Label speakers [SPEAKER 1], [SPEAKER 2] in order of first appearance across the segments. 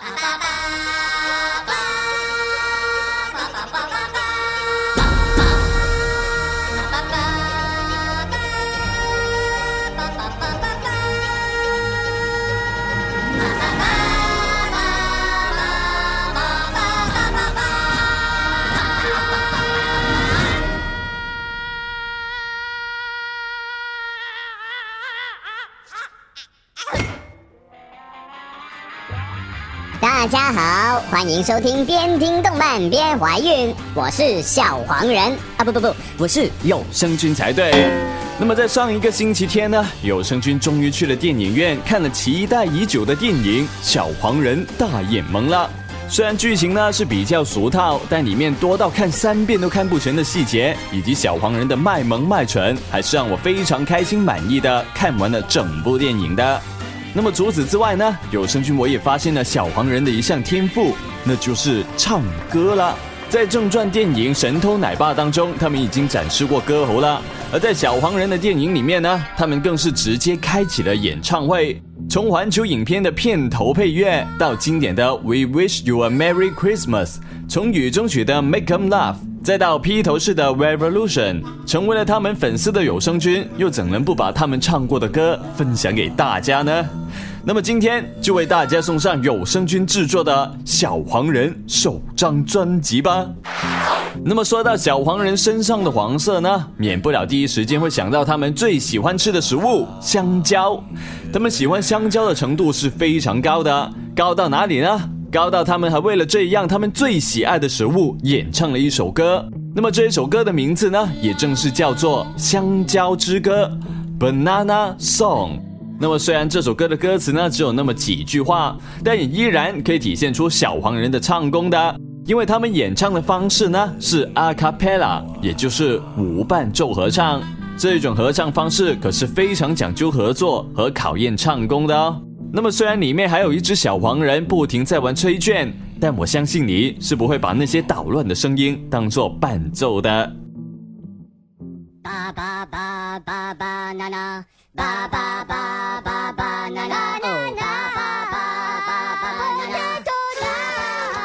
[SPEAKER 1] 爸爸。大家好，欢迎收听边听动漫边怀孕，我是小黄人啊，不不不，
[SPEAKER 2] 我是有声君才对。那么在上一个星期天呢，有声君终于去了电影院看了期待已久的电影《小黄人大眼萌》了。虽然剧情呢是比较俗套，但里面多到看三遍都看不全的细节，以及小黄人的卖萌卖蠢，还是让我非常开心满意的看完了整部电影的。那么除此之外呢，有声君我也发现了小黄人的一项天赋，那就是唱歌了。在正传电影《神偷奶爸》当中，他们已经展示过歌喉了；而在小黄人的电影里面呢，他们更是直接开启了演唱会。从环球影片的片头配乐到经典的 We Wish You a Merry Christmas，从雨中曲的 Make 'em Laugh，再到披头士的 Revolution，成为了他们粉丝的有声君，又怎能不把他们唱过的歌分享给大家呢？那么今天就为大家送上有声君制作的《小黄人》首张专辑吧。那么说到小黄人身上的黄色呢，免不了第一时间会想到他们最喜欢吃的食物——香蕉。他们喜欢香蕉的程度是非常高的，高到哪里呢？高到他们还为了这样他们最喜爱的食物演唱了一首歌。那么这一首歌的名字呢，也正是叫做《香蕉之歌》（Banana Song）。那么，虽然这首歌的歌词呢只有那么几句话，但也依然可以体现出小黄人的唱功的，因为他们演唱的方式呢是 a cappella，也就是无伴奏合唱。这一种合唱方式可是非常讲究合作和考验唱功的哦。那么，虽然里面还有一只小黄人不停在玩吹卷，但我相信你是不会把那些捣乱的声音当做伴奏的。ba ba ba ba ba na na na na ba ba ba ba na na na ba ba na na na na ba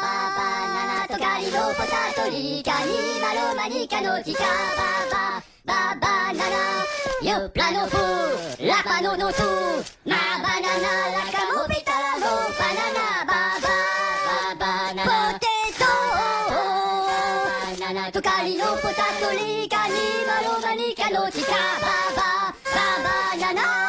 [SPEAKER 2] ba ba na na とかりのポタトリカにまろまにかのちかばばばばなな Yo plano fu, la pano no tu, ma banana la camopita la no banana ba ba ba banana potato banana to cari no potato li cani maro manica no chica ba ba ba banana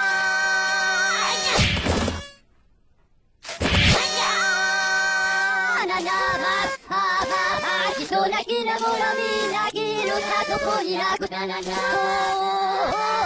[SPEAKER 2] 泣きなもらみ泣きいろんなとこに泣くななな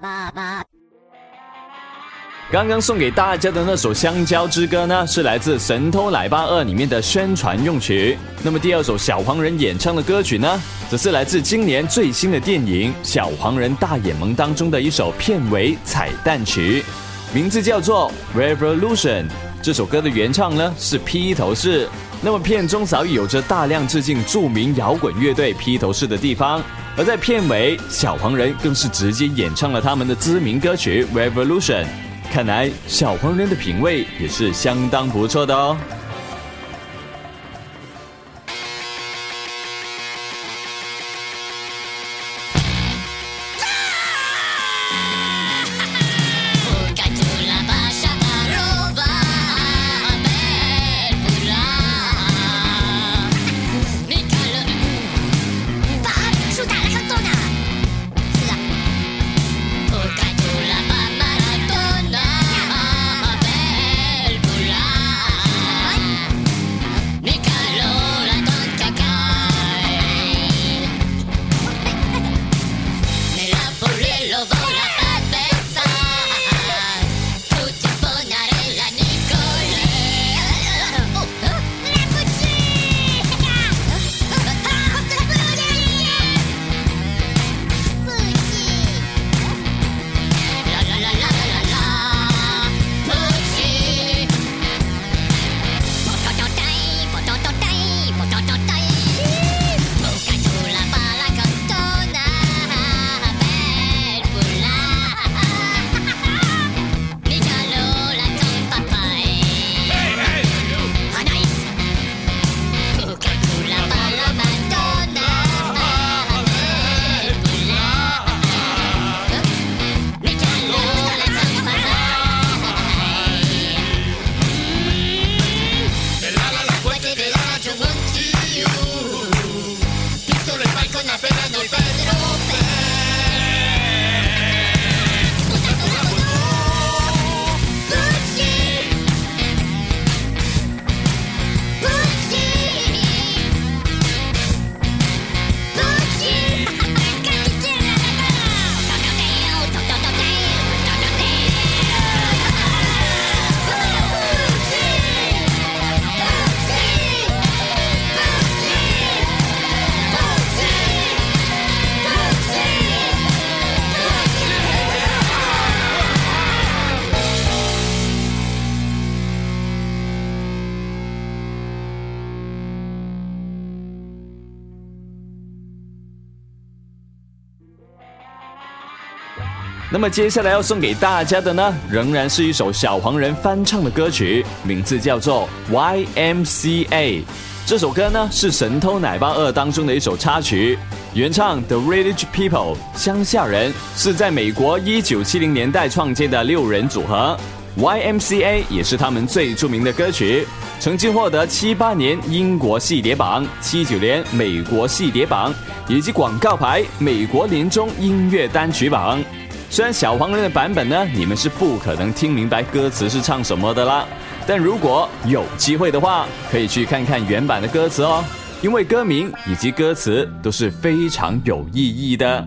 [SPEAKER 2] 刚刚送给大家的那首《香蕉之歌》呢，是来自《神偷奶爸二》里面的宣传用曲。那么第二首小黄人演唱的歌曲呢，则是来自今年最新的电影《小黄人大眼萌》当中的一首片尾彩蛋曲，名字叫做《Revolution》。这首歌的原唱呢是披头士。那么片中早已有着大量致敬著名摇滚乐队披头士的地方，而在片尾，小黄人更是直接演唱了他们的知名歌曲《Revolution》。看来小黄人的品味也是相当不错的哦。
[SPEAKER 3] 那么接下来要送给大家的呢，仍然是一首小黄人翻唱的歌曲，名字叫做《YMCA》。这首歌呢是《神偷奶爸二》当中的一首插曲，原唱 The Village People 乡下人是在美国一九七零年代创建的六人组合，YMCA 也是他们最著名的歌曲，曾经获得七八年英国系列榜、七九年美国系列榜以及广告牌美国年终音乐单曲榜。虽然小黄人的版本呢，你们是不可能听明白歌词是唱什么的啦，但如果有机会的话，可以去看看原版的歌词哦，因为歌名以及歌词都是非常有意义的。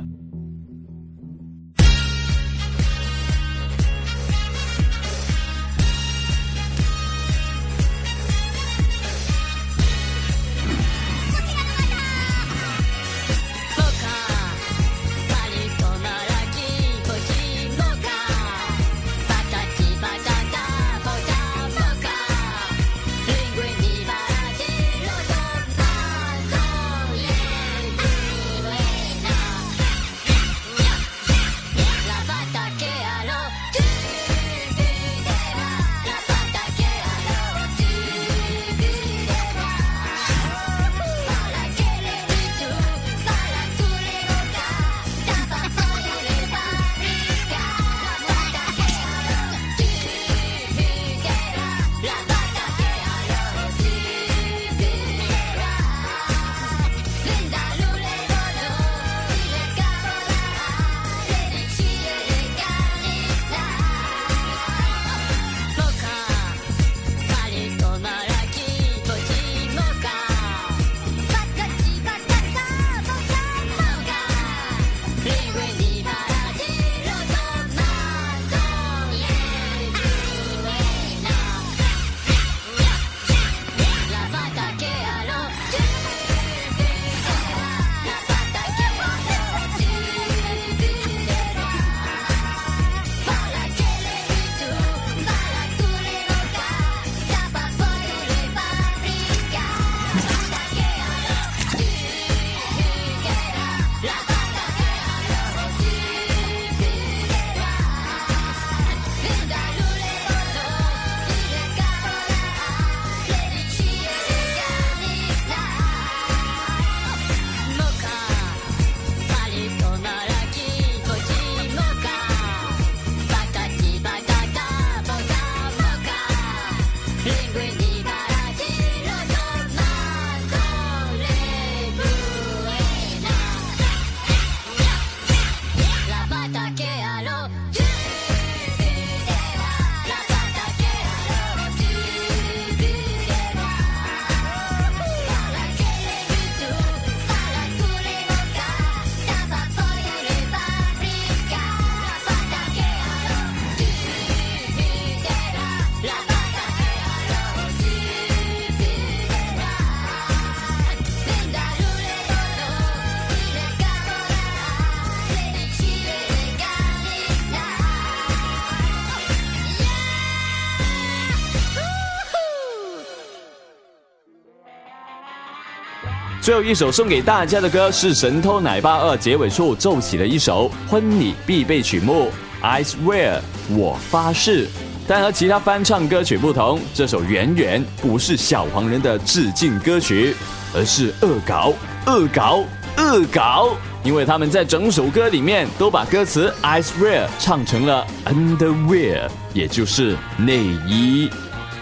[SPEAKER 3] 最后一首送给大家的歌是《神偷奶爸二》结尾处奏起的一首婚礼必备曲目《I Swear》，我发誓。但和其他翻唱歌曲不同，这首远远不是小黄人的致敬歌曲，而是恶搞、恶搞、恶搞。因为他们在整首歌里面都把歌词 I Swear 唱成了 Underwear，也就是内衣。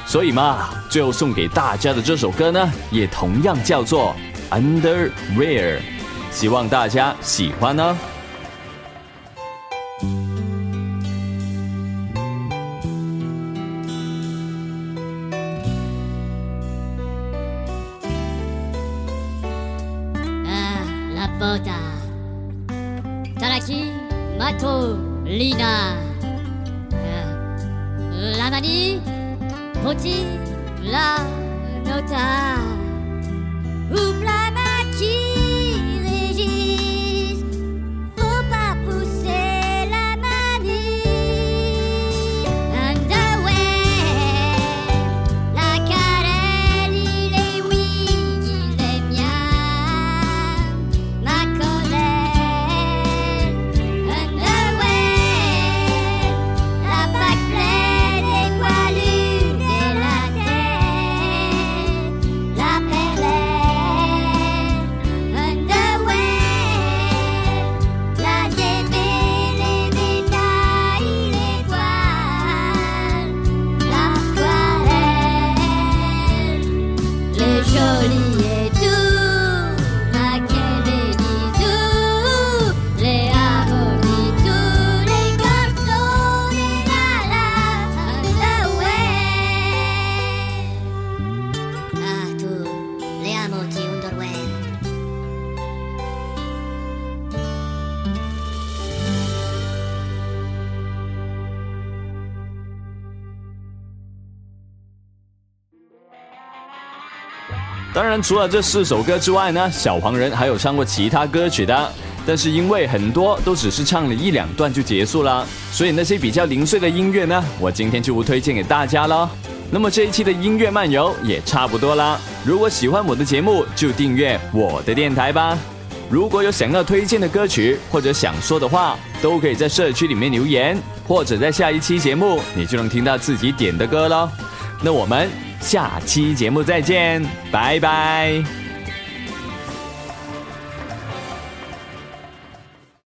[SPEAKER 3] 所以嘛，最后送给大家的这首歌呢，也同样叫做。Underwear，希望大家喜欢呢。
[SPEAKER 4] Ah, la Talachi, Mato, Lina. La manie, Poti, la nota. Ouvre
[SPEAKER 2] 当然，除了这四首歌之外呢，小黄人还有唱过其他歌曲的，但是因为很多都只是唱了一两段就结束了，所以那些比较零碎的音乐呢，我今天就不推荐给大家了。那么这一期的音乐漫游也差不多啦。如果喜欢我的节目，就订阅我的电台吧。如果有想要推荐的歌曲或者想说的话，都可以在社区里面留言，或者在下一期节目你就能听到自己点的歌喽。那我们下期节目再见，拜拜。